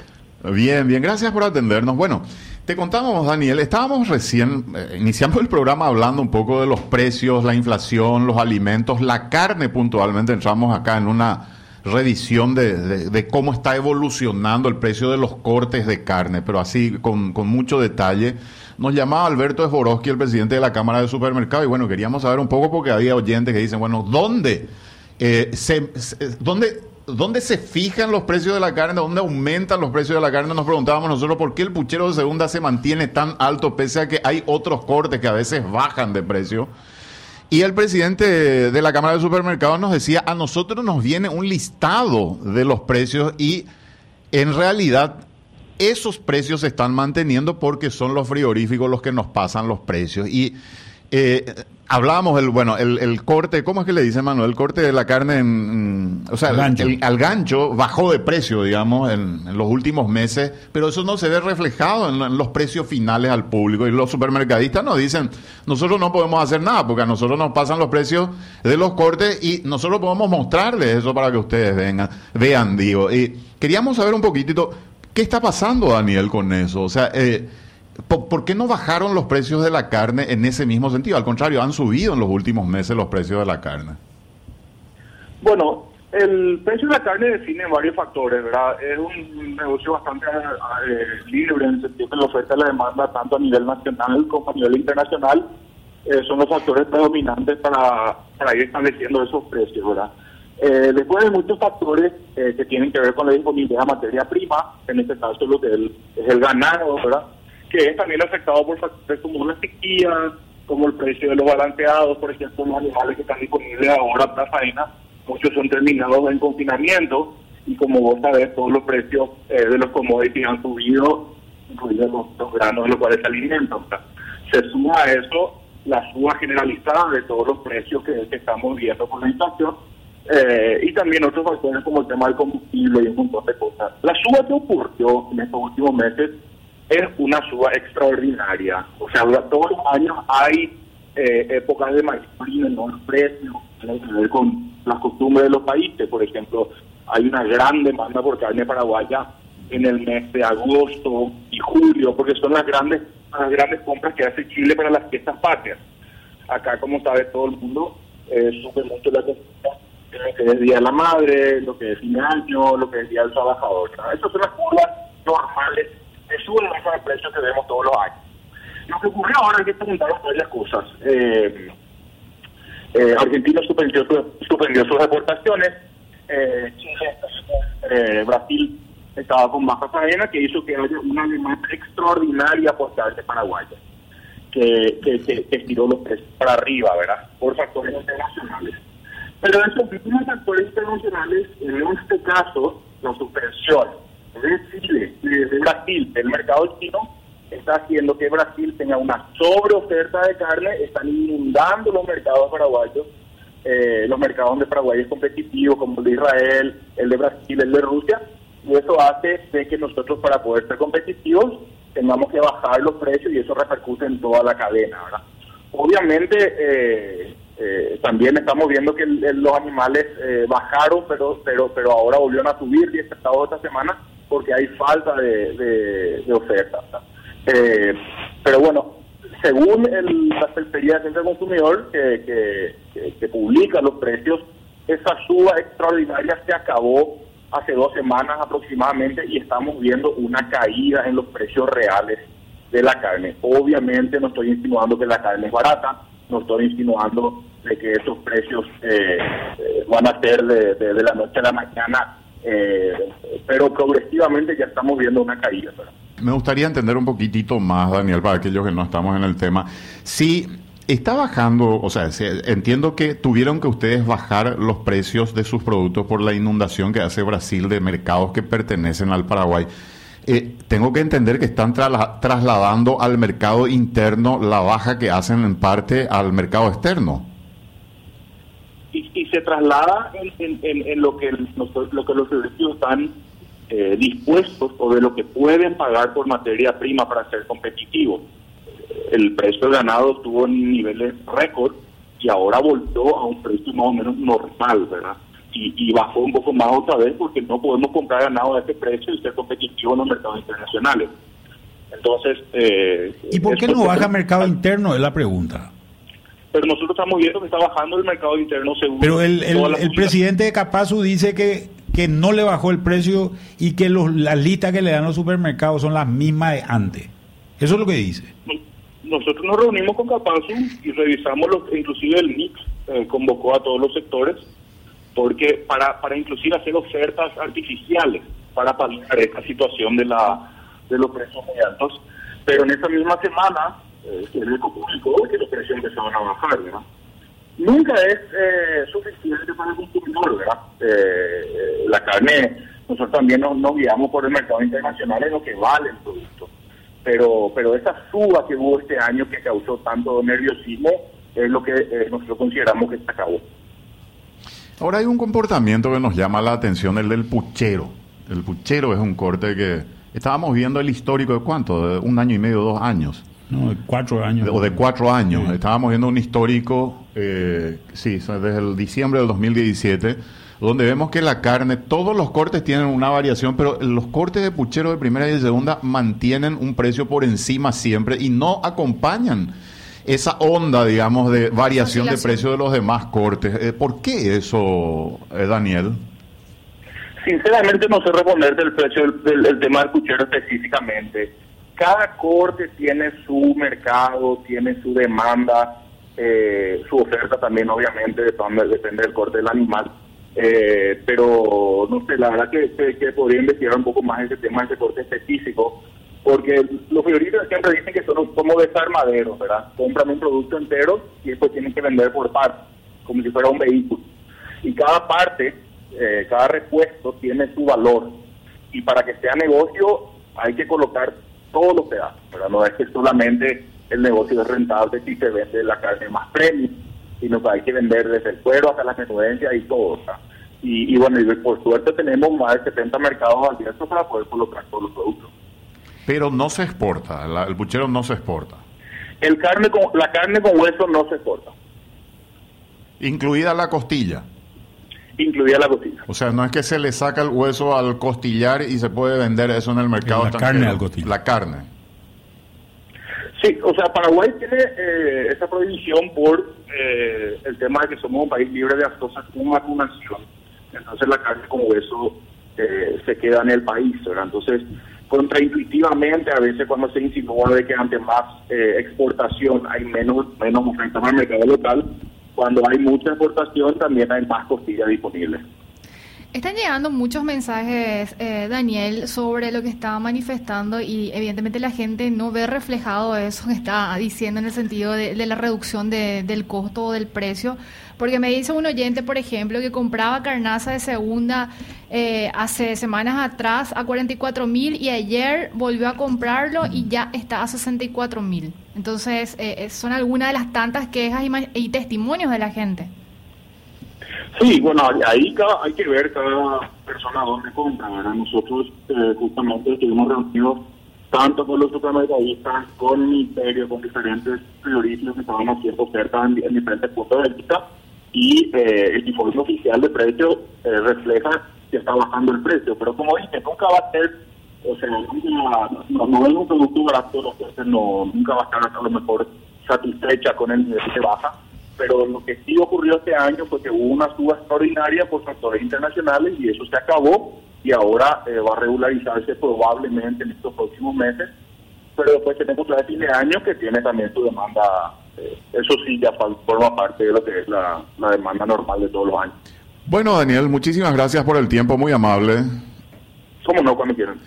Bien, bien, gracias por atendernos. Bueno, te contábamos, Daniel, estábamos recién eh, iniciando el programa hablando un poco de los precios, la inflación, los alimentos, la carne puntualmente. Entramos acá en una revisión de, de- de cómo está evolucionando el precio de los cortes de carne, pero así con, mucho detalle. Nos llamaba Alberto Esborowski, el presidente de la Cámara de Supermercados, y bueno, queríamos saber un poco porque había oyentes que dicen, bueno, ¿dónde, eh, se- dónde, dónde se fijan los precios de la carne? ¿Dónde aumentan los precios de la carne? Nos preguntábamos nosotros por qué el puchero de segunda se mantiene tan alto, pese a que hay otros cortes que a veces bajan de precio. Y el presidente de la Cámara de Supermercados nos decía, a nosotros nos viene un listado de los precios y en realidad esos precios se están manteniendo porque son los frigoríficos los que nos pasan los precios. Y eh, hablábamos del, bueno, el, el corte, ¿cómo es que le dice Manuel? El corte de la carne en, o sea, Al gancho. el- al gancho bajó de precio, digamos, en, en los últimos meses, pero eso no se ve reflejado en, en los precios finales al público. Y los supermercadistas nos dicen, nosotros no podemos hacer nada porque a nosotros nos pasan los precios de los cortes y nosotros podemos mostrarles eso para que ustedes vengan, vean, digo. Y queríamos saber un poquitito, ¿qué está pasando, Daniel, con eso? O sea, eh, ¿Por, qué no bajaron los precios de la carne en ese mismo sentido? Al contrario, han subido en los últimos meses los precios de la carne. Bueno, el precio de la carne define varios factores, ¿verdad? Es un negocio bastante eh, libre en el sentido que la oferta y la demanda, tanto a nivel nacional como a nivel internacional, eh, son los factores predominantes para, para ir estableciendo esos precios, ¿verdad? Eh, después hay muchos factores eh, que tienen que ver con la disponibilidad de materia prima, en este caso lo que es el ganado, ¿verdad? Que es también afectado por factores como la sequía, como el precio de los balanceados, por ejemplo, los animales que están disponibles ahora para faena, muchos son terminados en confinamiento y como vos sabés, todos los precios eh, de los commodities han subido, incluidos los, los granos de los cuales se alimentan. Se suma a eso la suba generalizada de todos los precios que, que estamos viendo por la inflación eh, y también otros factores como el tema del combustible y un montón de cosas. La suba que ocurrió en estos últimos meses es una suba extraordinaria. O sea, todos los años hay eh, épocas de mayor menor precio, que con las costumbres de los países. Por ejemplo, hay una gran demanda por carne paraguaya en el mes de agosto y julio, porque son las grandes las grandes compras que hace Chile para las fiestas patrias. Acá, como sabe todo el mundo, eh, sube mucho la costumbre lo que es Día de la Madre, lo que es fin de año, lo que es Día del Trabajador. ¿no? Esas son las curvas normales de sube de precios que vemos todos los años. Lo que ocurrió ahora es que preguntaron varias cosas. Eh, eh, Argentina suspendió, su- suspendió sus exportaciones, eh, Chile, eh, Brasil estaba con baja faena, que hizo que haya una demanda extraordinaria por carne paraguaya, que, que, que, que estiró los precios para arriba, ¿verdad? Por factores internacionales. Pero esos mismos factores internacionales, en este caso, la suspensión de Chile y de Brasil del mercado chino, está haciendo que Brasil tenga una sobreoferta de carne, están inundando los mercados paraguayos, eh, los mercados de Paraguay es competitivo, como el de Israel, el de Brasil, el de Rusia, y eso hace de que nosotros para poder ser competitivos tengamos que bajar los precios y eso repercute en toda la cadena, ¿verdad? Obviamente eh, eh, también estamos viendo que el- los animales eh, bajaron, pero pero pero ahora volvieron a subir y estado esta semana porque hay falta de, de, de oferta. Eh, pero bueno, según el, la Secretaría de del Consumidor que, que, publica los precios, esa suba extraordinaria se acabó hace dos semanas aproximadamente y estamos viendo una caída en los precios reales de la carne. Obviamente no estoy insinuando que la carne es barata, no estoy insinuando de que esos precios eh, eh, van a ser de- de la noche a la mañana, eh, pero progresivamente ya estamos viendo una caída. Me gustaría entender un poquitito más, Daniel, para aquellos que no estamos en el tema. Si está bajando, o sea, entiendo que tuvieron que ustedes bajar los precios de sus productos por la inundación que hace Brasil de mercados que pertenecen al Paraguay. Eh, tengo que entender que están trasla- trasladando al mercado interno la baja que hacen en parte al mercado externo. Se traslada en, en- en- en lo que los, lo que los servicios están eh, dispuestos o de lo que pueden pagar por materia prima para ser competitivos. El precio del ganado estuvo en niveles récord y ahora volvió a un precio más o menos normal, ¿verdad? Y, y bajó un poco más otra vez porque no podemos comprar ganado a ese precio y ser competitivos en los mercados internacionales. Entonces, eh, ¿Y por qué no baja mercado interno? Es la pregunta. Pero nosotros estamos viendo que está bajando el mercado interno según Pero el, el- presidente de Capazu dice que, que no le bajó el precio y que los, las listas que le dan los supermercados son las mismas de antes. Eso es lo que dice. Nosotros nos reunimos con Capazu y revisamos, lo, inclusive el MIX eh, convocó a todos los sectores, porque para, para inclusive hacer ofertas artificiales para paliar esta situación de la de los precios muy altos. Pero en esa misma semana, eh, el publicó que los precios empezaron a bajar, ¿verdad? Nunca es eh, suficiente para el consumidor, ¿verdad? Eh, la carne, nosotros también nos, guiamos por el mercado internacional en lo que vale el producto pero pero esa suba que hubo este año que causó tanto nerviosismo es lo que eh, nosotros consideramos que se acabó. Ahora hay un comportamiento que nos llama la atención, el del puchero. El puchero es un corte que estábamos viendo el histórico de cuánto, de un año y medio, dos años. No, de cuatro años. O de cuatro años. Sí. Estábamos viendo un histórico, eh, sí, desde el diciembre del 2017, donde vemos que la carne, todos los cortes tienen una variación, pero los cortes de puchero de primera y de segunda mantienen un precio por encima siempre y no acompañan esa onda, digamos, de variación de precio de los demás cortes. Eh, ¿Por qué eso, eh, Daniel? Sinceramente no sé responderte el precio del, del- del tema del puchero específicamente. Cada corte tiene su mercado, tiene su demanda, eh, su oferta también obviamente depende, depende del corte del animal. Eh, pero no sé, la verdad que, que, podría investigar un poco más ese tema, ese corte específico, porque los frigoríficos siempre dicen que son como desarmaderos, ¿verdad? Compran un producto entero y después tienen que vender por partes, como si fuera un vehículo. Y cada parte, eh, cada repuesto tiene su valor. Y para que sea negocio hay que colocar todos los pedazos, ¿verdad? No es que solamente el negocio es rentable si se vende la carne más premium, sino que hay que vender desde el cuero hasta las menudencias y todo. Y, y bueno, y por suerte tenemos más de 70 mercados abiertos para poder colocar todos los productos. Pero no se exporta, la- el puchero no se exporta. El carne con, la carne con hueso no se exporta, Incluida la costilla. Incluida la cocina. O sea, no es que se le saca el hueso al costillar y se puede vender eso en el mercado. La carne al costillar. La carne. Sí, o sea, Paraguay tiene eh, esa prohibición por eh, el tema de que somos un país libre de actosa con vacunación. Entonces la carne con hueso eh, se queda en el país, ¿verdad? Entonces, contraintuitivamente, a veces cuando se insinúa de que ante más eh, exportación hay menos, menos oferta para el mercado local, cuando hay mucha exportación también hay más costillas disponibles. Están llegando muchos mensajes, eh, Daniel, sobre lo que estaba manifestando y evidentemente la gente no ve reflejado eso que está diciendo en el sentido de, de la reducción de- del costo o del precio. Porque me dice un oyente, por ejemplo, que compraba carnaza de segunda eh, hace semanas atrás a 44 mil y ayer volvió a comprarlo y ya está a 64 mil. Entonces, eh, eh, son algunas de las tantas quejas y, y testimonios de la gente. Sí, bueno, ahí cada- hay que ver cada persona dónde compra, ¿verdad? Nosotros eh, justamente estuvimos reunidos tanto con los supermercadistas, con el ministerio, con diferentes frigoríficos que estaban haciendo ofertas en, en diferentes puntos de vista y eh, el informe oficial de precio eh, refleja que está bajando el precio, pero como dije, nunca va a ser, o sea, no es un producto barato, no, nunca va a estar a lo mejor satisfecha con el nivel que baja, pero lo que sí ocurrió este año fue que hubo una suba extraordinaria por factores internacionales y eso se acabó y ahora eh, va a regularizarse probablemente en estos próximos meses, pero después tenemos la de fin de año que tiene también su demanda, eh, eso sí ya forma parte de lo que es la, la demanda normal de todos los años. Bueno, Daniel, muchísimas gracias por el tiempo, muy amable. ¿Cómo no cuando quieran?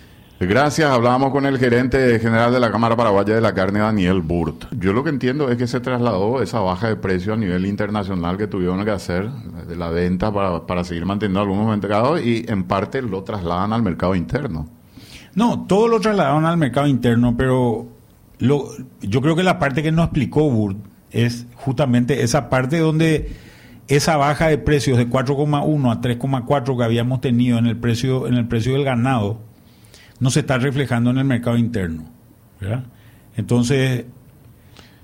Gracias, hablábamos con el gerente general de la Cámara Paraguaya de la Carne, Daniel Burt. Yo lo que entiendo es que se trasladó esa baja de precio a nivel internacional que tuvieron que hacer de la venta para, para seguir manteniendo algunos mercados y en parte lo trasladan al mercado interno. No, todo lo trasladaron al mercado interno, pero lo, yo creo que la parte que nos explicó Burt es justamente esa parte donde esa baja de precios de 4,1 a 3,4 que habíamos tenido en el precio en el precio del ganado no se está reflejando en el mercado interno, ¿verdad? Entonces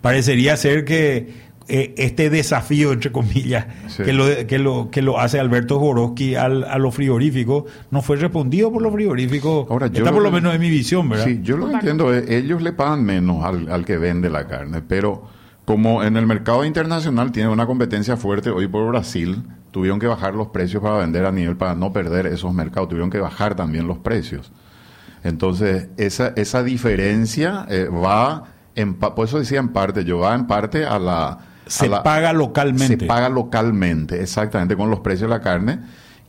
parecería ser que eh, este desafío entre comillas Sí. que lo que lo que lo hace Alberto Joroski al, a los frigoríficos no fue respondido por los frigoríficos. Ahora, yo Está por lo menos en mi visión, ¿verdad? Sí, yo lo que entiendo es, ellos le pagan menos al, al que vende la carne, pero como en el mercado internacional tiene una competencia fuerte hoy por Brasil, tuvieron que bajar los precios para vender a nivel, para no perder esos mercados, tuvieron que bajar también los precios. Entonces, esa, esa diferencia eh, va, en, por eso decía en parte, yo va en parte a la... Se paga localmente. Se paga localmente, exactamente, con los precios de la carne.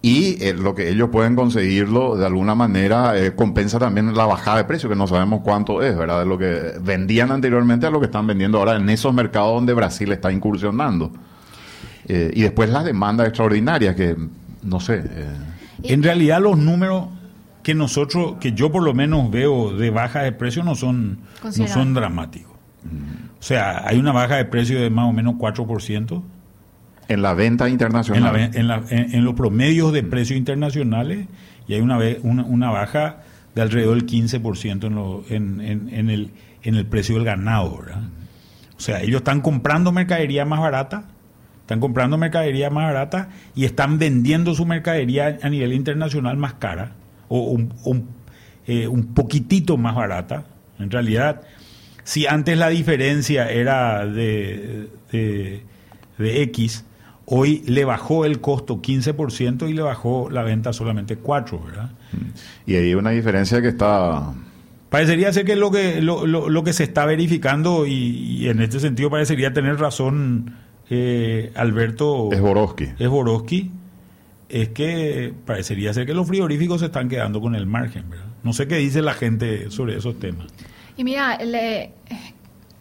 Y eh, lo que ellos pueden conseguirlo de alguna manera eh, compensa también la bajada de precio, que no sabemos cuánto es, ¿verdad? De lo que vendían anteriormente a lo que están vendiendo ahora en esos mercados donde Brasil está incursionando. y después las demandas extraordinarias, que no sé. En realidad los números que nosotros, que yo por lo menos veo de baja de precio no son, no son dramáticos. O sea, hay una baja de precio de más o menos 4%. En la venta internacional. En, la, en, los promedios de precios internacionales y hay una, una, una baja de alrededor del 15% en, lo, en, en, el, en el precio del ganado. ¿verdad? O sea, ellos están comprando mercadería más barata, están comprando mercadería más barata y están vendiendo su mercadería a nivel internacional más cara o un, eh, un, poquitito más barata. En realidad, si antes la diferencia era de, de, X, hoy le bajó el costo 15% y le bajó la venta solamente 4%, ¿verdad? Y hay una diferencia que está... Parecería ser que es lo que, lo, lo, que se está verificando y, en este sentido parecería tener razón eh, Alberto... Es Borowski es que parecería ser que los frigoríficos se están quedando con el margen, ¿verdad? No sé qué dice la gente sobre esos temas. Y mira, le,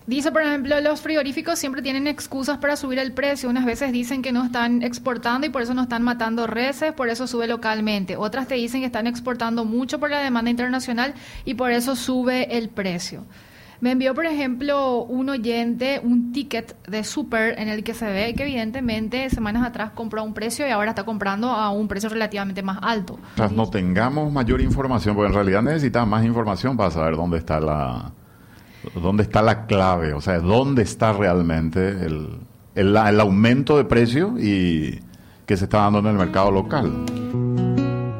dice por ejemplo, los frigoríficos siempre tienen excusas para subir el precio. Unas veces dicen que no están exportando y por eso no están matando reses, por eso sube localmente. Otras te dicen que están exportando mucho por la demanda internacional y por eso sube el precio. Me envió, por ejemplo, un oyente un ticket de super en el que se ve que evidentemente semanas atrás compró a un precio y ahora está comprando a un precio relativamente más alto. Tras no tengamos mayor información, porque en realidad necesitamos más información para saber dónde está la dónde está la clave, o sea, dónde está realmente el, el, el aumento de precio y que se está dando en el mercado local.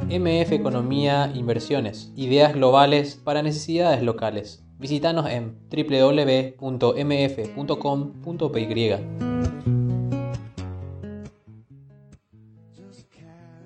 MF Economía Inversiones, ideas globales para necesidades locales. Visítanos en www.mf.com.py.